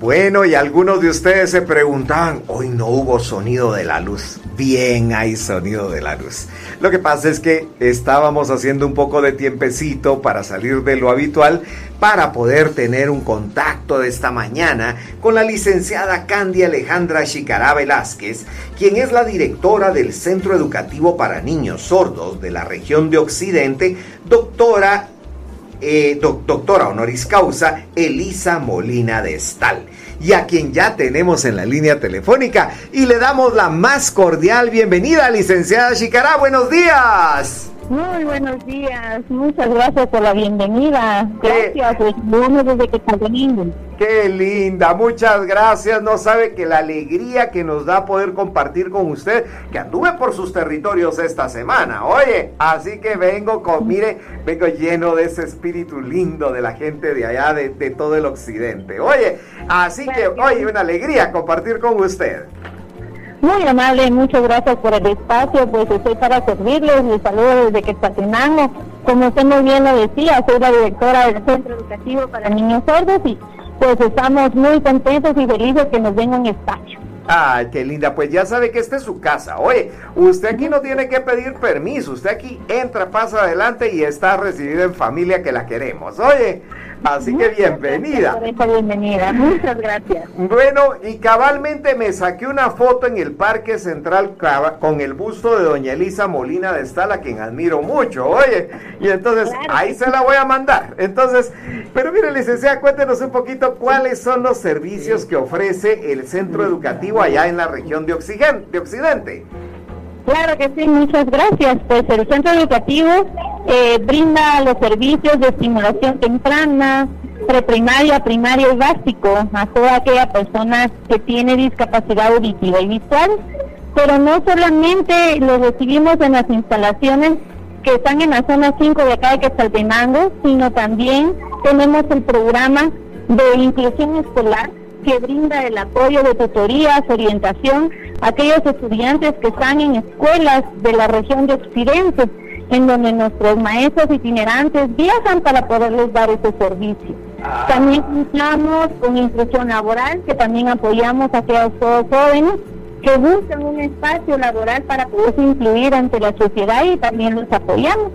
Bueno, y algunos de ustedes se preguntaban, hoy no hubo sonido de la luz. Bien, hay sonido de la luz. Lo que pasa es que estábamos haciendo un poco de tiempecito para salir de lo habitual para poder tener un contacto de esta mañana con la licenciada Candy Alejandra Chicará Velázquez, quien es la directora del Centro Educativo para Niños Sordos de la región de Occidente, doctora eh, doctora honoris causa Elisa Molina de Estal, y a quien ya tenemos en la línea telefónica y le damos la más cordial bienvenida, licenciada Chicará. Buenos días. Muy buenos días, muchas gracias por la bienvenida. Gracias, pues, desde que está Qué linda, muchas gracias. No sabe que la alegría que nos da poder compartir con usted, que anduve por sus territorios esta semana. Oye, así que vengo con, mire, vengo lleno de ese espíritu lindo de la gente de allá, de, de todo el occidente. Oye, así que, oye, una alegría compartir con usted. Muy amable, muchas gracias por el espacio, pues estoy para servirles, les saludo desde Quetzaltenango. Como usted muy bien lo decía, soy la directora del Centro Educativo para Niños Sordos y pues estamos muy contentos y felices que nos den un espacio. Ay, qué linda. Pues ya sabe que esta es su casa. Oye, usted aquí no tiene que pedir permiso. Usted aquí entra, pasa adelante y está recibida en familia que la queremos. Oye, así que bienvenida. bienvenida. Muchas gracias. Bueno, y cabalmente me saqué una foto en el Parque Central con el busto de doña Elisa Molina de Estala, quien admiro mucho. Oye, y entonces ahí se la voy a mandar. Entonces, pero mire, licenciada, cuéntenos un poquito cuáles son los servicios que ofrece el centro educativo allá en la región de, de Occidente. Claro que sí, muchas gracias. Pues el centro educativo brinda los servicios de estimulación temprana, preprimaria, primaria y básico a toda aquella persona que tiene discapacidad auditiva y visual. Pero no solamente lo recibimos en las instalaciones que están en la zona 5 de acá de Quetzaltenango, sino también tenemos el programa de inclusión escolar que brinda el apoyo de tutorías, orientación a aquellos estudiantes que están en escuelas de la región de Occidente, en donde nuestros maestros itinerantes viajan para poderles dar ese servicio. Ah. También contamos con inclusión laboral, que también apoyamos a aquellos jóvenes que buscan un espacio laboral para poderse incluir ante la sociedad y también los apoyamos.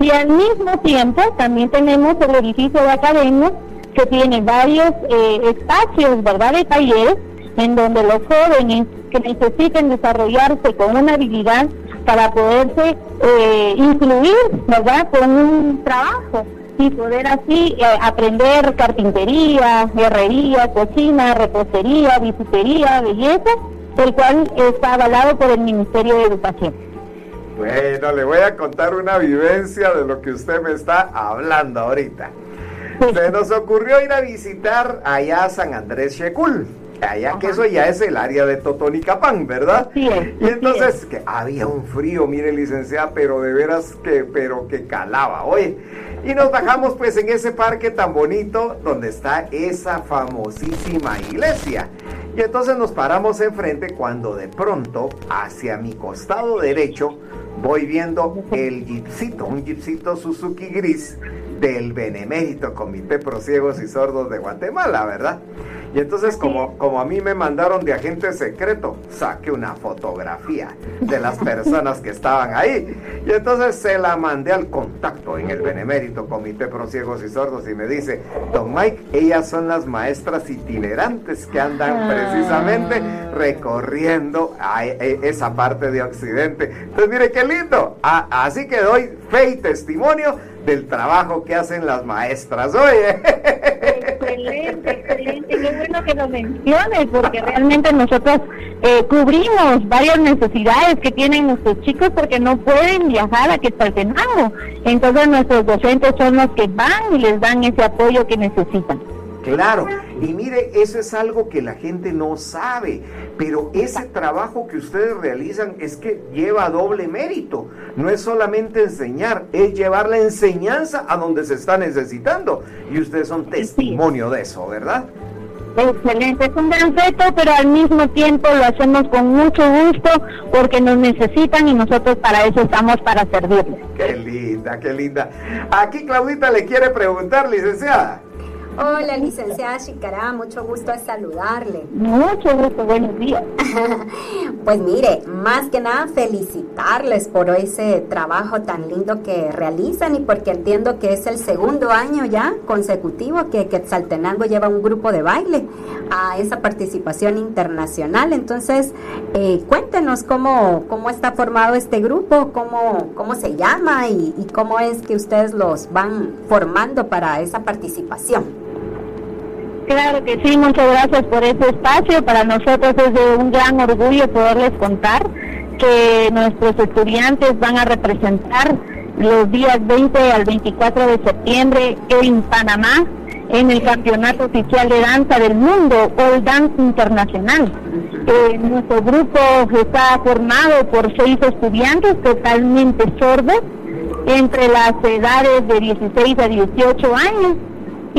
Y al mismo tiempo también tenemos el edificio de academia que tiene varios eh, espacios, ¿verdad?, de talleres en donde los jóvenes que necesiten desarrollarse con una habilidad para poderse eh, incluir, ¿verdad?, con un trabajo y poder así eh, aprender carpintería, herrería, cocina, repostería, bisutería, belleza, el cual está avalado por el Ministerio de Educación. Bueno, le voy a contar una vivencia de lo que usted me está hablando ahorita. Se nos ocurrió ir a visitar allá a San Andrés Shekul. Allá que eso ya es el área de Totonicapán, ¿verdad? Sí, y entonces que había un frío, mire licenciada, pero de veras que, pero que calaba, oye. Y nos bajamos pues en ese parque tan bonito donde está esa famosísima iglesia. Y entonces nos paramos enfrente cuando de pronto, hacia mi costado derecho, voy viendo el jeepcito, un jeepcito Suzuki gris del Benemérito Comité Pro Ciegos y Sordos de Guatemala, ¿verdad? Y entonces como, como a mí me mandaron de agente secreto, saqué una fotografía de las personas que estaban ahí. Y entonces se la mandé al contacto en el Benemérito Comité Pro Ciegos y Sordos y me dice, Don Mike, ellas son las maestras itinerantes que andan ah. precisamente recorriendo a e, esa parte de Occidente. Entonces mire qué lindo. Así que doy fe y testimonio del trabajo que hacen las maestras. Oye. Excelente, excelente. Qué bueno que lo menciones, porque realmente nosotros eh, cubrimos varias necesidades que tienen nuestros chicos porque no pueden viajar a Quetzaltenango. Entonces nuestros docentes son los que van y les dan ese apoyo que necesitan. Claro, y mire, eso es algo que la gente no sabe, pero ese trabajo que ustedes realizan es que lleva doble mérito. No es solamente enseñar, es llevar la enseñanza a donde se está necesitando. Y ustedes son testimonio de eso, ¿verdad? Excelente, es un gran reto, pero al mismo tiempo lo hacemos con mucho gusto porque nos necesitan y nosotros para eso estamos para servirles. Qué linda, qué linda. Aquí Claudita le quiere preguntar, licenciada. Hola, licenciada Chicará, mucho gusto de saludarle. Mucho gusto, buenos días. pues mire, más que nada felicitarles por ese trabajo tan lindo que realizan y porque entiendo que es el segundo año ya consecutivo que Quetzaltenango lleva un grupo de baile a esa participación internacional. Entonces, eh, cuéntenos cómo, cómo está formado este grupo, cómo, cómo se llama y, y cómo es que ustedes los van formando para esa participación. Claro que sí, muchas gracias por ese espacio. Para nosotros es de un gran orgullo poderles contar que nuestros estudiantes van a representar los días 20 al 24 de septiembre en Panamá en el Campeonato Oficial de Danza del Mundo, All Dance Internacional. Eh, nuestro grupo está formado por seis estudiantes totalmente sordos entre las edades de 16 a 18 años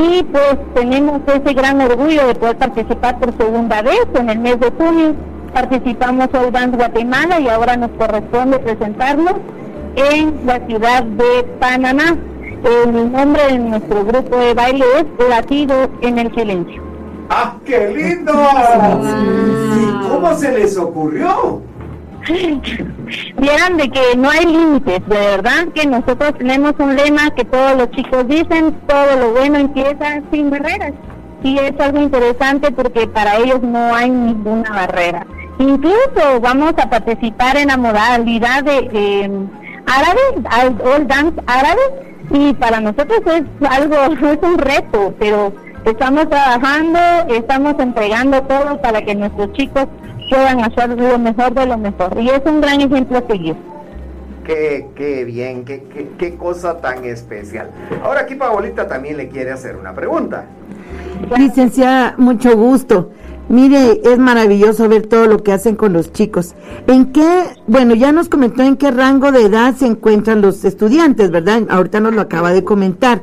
y pues tenemos ese gran orgullo de poder participar por segunda vez en el mes de junio. Participamos hoy en Guatemala y ahora nos corresponde presentarnos en la ciudad de Panamá. El nombre de nuestro grupo de baile es Latido en el Silencio. ¡Ah, qué lindo! ¿Y cómo se les ocurrió? Vieran de que no hay límites, de verdad que nosotros tenemos un lema que todos los chicos dicen, todo lo bueno empieza sin barreras. Y es algo interesante porque para ellos no hay ninguna barrera. Incluso vamos a participar en la modalidad de árabe, all dance árabe, y para nosotros es algo, es un reto, pero estamos trabajando, estamos entregando todo para que nuestros chicos puedan hacer lo mejor de lo mejor. Y es un gran ejemplo a seguir. Qué, qué bien, qué, qué, qué, cosa tan especial. Ahora aquí Paolita también le quiere hacer una pregunta. Licenciada, mucho gusto. Mire, es maravilloso ver todo lo que hacen con los chicos. ¿En qué, bueno, ya nos comentó en qué rango de edad se encuentran los estudiantes, ¿verdad? Ahorita nos lo acaba de comentar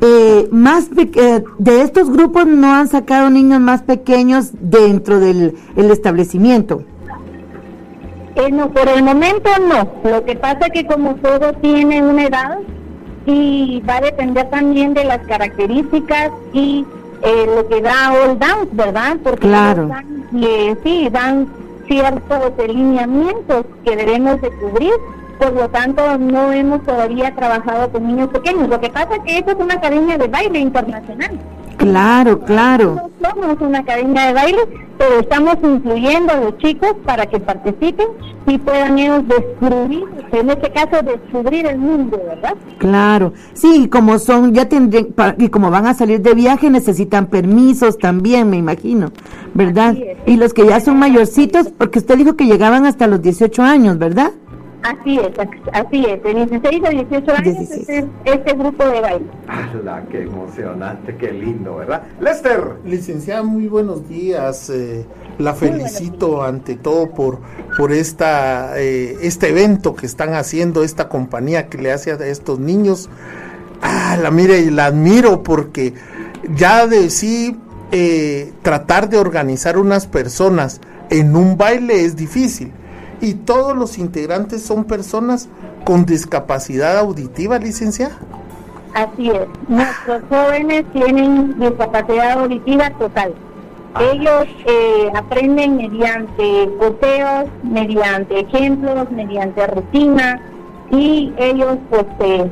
eh, más de estos grupos no han sacado niños más pequeños dentro del establecimiento. Eh, no, por el momento no. Lo que pasa es que como todo tiene una edad y va a depender también de las características y eh, lo que da All Dance, ¿verdad? Porque claro. Eh, sí, dan ciertos lineamientos que debemos de cubrir por lo tanto no hemos todavía trabajado con niños pequeños. Lo que pasa es que esto es una academia de baile internacional. Claro, claro. No somos una academia de baile, pero estamos incluyendo a los chicos para que participen y puedan ellos descubrir, en este caso descubrir el mundo, ¿verdad? Claro, sí, como son, ya tendrían, y como van a salir de viaje necesitan permisos también, me imagino, ¿verdad? Y los que ya son mayorcitos, porque usted dijo que llegaban hasta los 18 años, ¿verdad? Así es, así es. De 16 a 18 años este, este, grupo de baile. ¡Hala, qué emocionante, qué lindo, ¿verdad? Lester. Licenciada, muy buenos días. Eh, la felicito ante todo por, por esta, eh, este evento que están haciendo, esta compañía que le hace a estos niños. Ah, la mire y la admiro porque ya de sí eh, tratar de organizar unas personas en un baile es difícil y todos los integrantes son personas con discapacidad auditiva, licenciada. Así es, nuestros jóvenes tienen discapacidad auditiva total. Ah. Ellos eh, aprenden mediante poteos, mediante ejemplos, mediante rutina y ellos pues eh,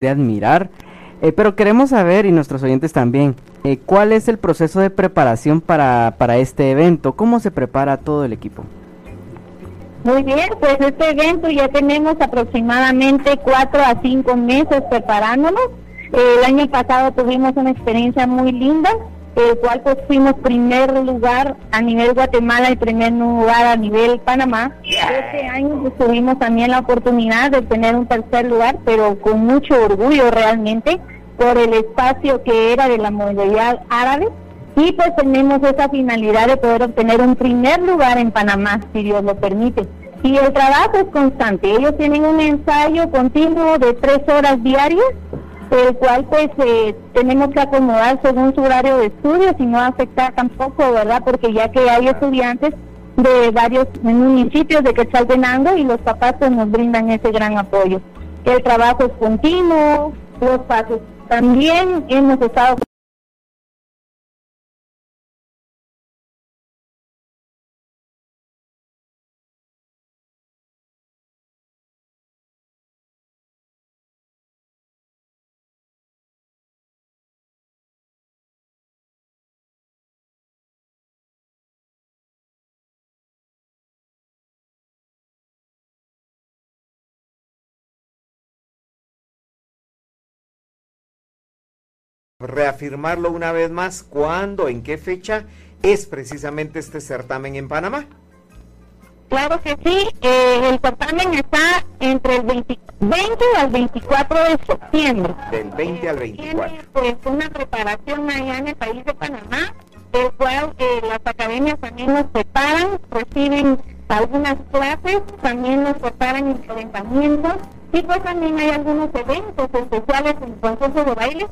de admirar. Eh, pero queremos saber, y nuestros oyentes también, eh, ¿cuál es el proceso de preparación para, para este evento? ¿Cómo se prepara todo el equipo? Muy bien, pues este evento ya tenemos aproximadamente cuatro a cinco meses preparándonos. El año pasado tuvimos una experiencia muy linda, el cual pues fuimos primer lugar a nivel Guatemala y primer lugar a nivel Panamá. Este año pues, tuvimos también la oportunidad de tener un tercer lugar, pero con mucho orgullo realmente por el espacio que era de la modalidad árabe y pues tenemos esa finalidad de poder obtener un primer lugar en Panamá, si Dios lo permite. Y el trabajo es constante. Ellos tienen un ensayo continuo de tres horas diarias, el cual pues eh, tenemos que acomodar según su horario de estudios y no afectar tampoco, ¿verdad? Porque ya que hay estudiantes de varios municipios de Quetzaltenango y los papás pues nos brindan ese gran apoyo. El trabajo es continuo, los pasos también hemos estado reafirmarlo una vez más, ¿cuándo, en qué fecha es precisamente este certamen en Panamá? Claro que sí, eh, el certamen está entre el 20, 20, al 24 de septiembre. Del 20 al 24. Tiene pues una preparación allá en el país de Panamá, el cual eh, las academias también nos preparan, reciben algunas clases, también nos preparan enfrentamientos y pues también hay algunos eventos especiales en concursos de baile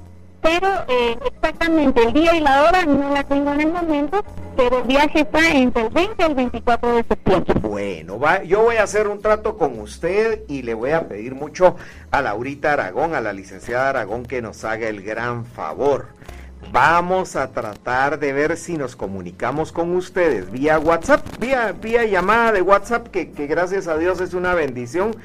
pero eh, exactamente el día y la hora no la tengo en el momento, pero el viaje está entre el 20 y el 24 de septiembre. Bueno, va, yo voy a hacer un trato con usted y le voy a pedir mucho a Laurita Aragón, a la licenciada Aragón, que nos haga el gran favor. Vamos a tratar de ver si nos comunicamos con ustedes vía WhatsApp, vía, vía llamada de WhatsApp, que, que gracias a Dios es una bendición.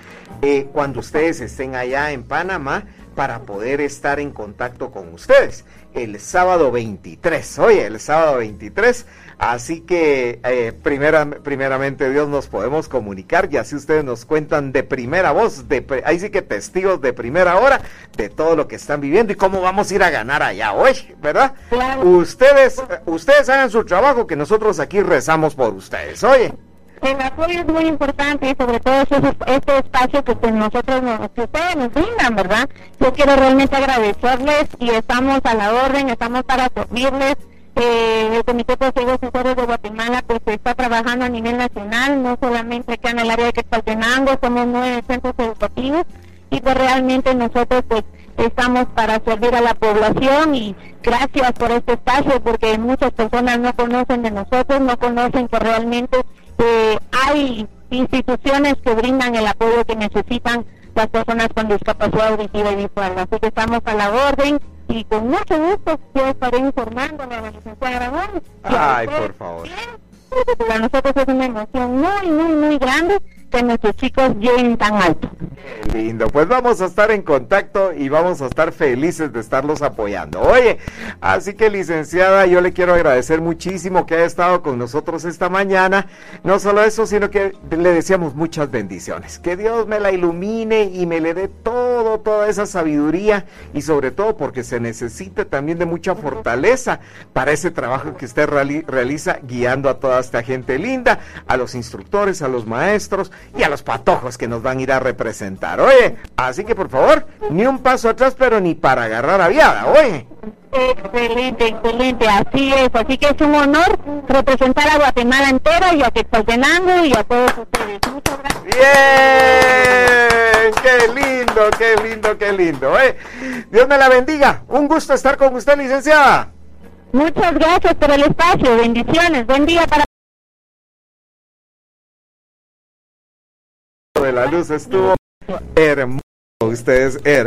Eh, cuando ustedes estén allá en Panamá, para poder estar en contacto con ustedes el sábado 23. Oye, el sábado 23. Así que eh, primera, primeramente Dios nos podemos comunicar y así ustedes nos cuentan de primera voz, de, ahí sí que testigos de primera hora de todo lo que están viviendo y cómo vamos a ir a ganar allá hoy, ¿verdad? Ustedes, ustedes hagan su trabajo que nosotros aquí rezamos por ustedes. Oye el apoyo es muy importante y sobre todo este espacio que pues, nosotros nos, que ustedes nos brindan, ¿verdad? Yo quiero realmente agradecerles y estamos a la orden, estamos para servirles. Eh, el Comité de Asesores de Guatemala pues está trabajando a nivel nacional, no solamente acá en el área de Quetzaltenango, somos nueve centros educativos y pues realmente nosotros pues estamos para servir a la población y gracias por este espacio porque muchas personas no conocen de nosotros, no conocen que realmente hay instituciones que brindan el apoyo que necesitan las personas con discapacidad auditiva y visual. Así que estamos a la orden y con mucho gusto yo estaré informando a la licenciada. Ay, por favor. Para nosotros es una emoción muy, muy, muy grande que nuestros chicos lleguen tan alto. Qué lindo, pues vamos a estar en contacto y vamos a estar felices de estarlos apoyando. Oye, así que licenciada, yo le quiero agradecer muchísimo que haya estado con nosotros esta mañana. No solo eso, sino que le deseamos muchas bendiciones. Que Dios me la ilumine y me le dé todo, toda esa sabiduría y sobre todo porque se necesita también de mucha fortaleza para ese trabajo que usted realiza guiando a toda esta gente linda, a los instructores, a los maestros y a los patojos que nos van a ir a representar. Oye, así que por favor, ni un paso atrás, pero ni para agarrar a viada, oye. Excelente, excelente, así es, así que es un honor representar a Guatemala entera y a Quetzaltenango y a todos ustedes. Muchas gracias. Bien, qué lindo, qué lindo, qué lindo. ¿eh? Dios me la bendiga, un gusto estar con usted, licenciada. Muchas gracias por el espacio, bendiciones, buen día para de la luz estuvo hermoso. Ustedes hermosos.